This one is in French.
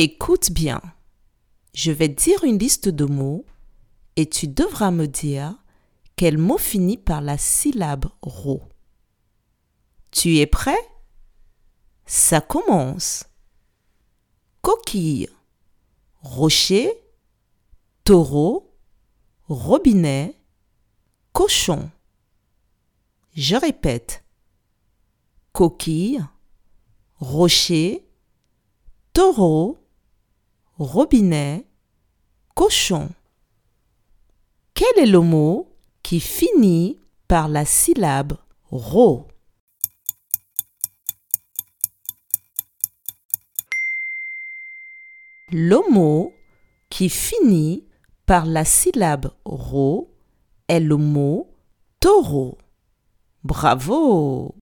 Écoute bien. Je vais dire une liste de mots et tu devras me dire quel mot finit par la syllabe ro. Tu es prêt? Ça commence. Coquille, rocher, taureau, robinet, cochon. Je répète. Coquille, rocher, taureau, robinet, cochon. Quel est le mot qui finit par la syllabe ro? Le mot qui finit par la syllabe ro est le mot taureau. Bravo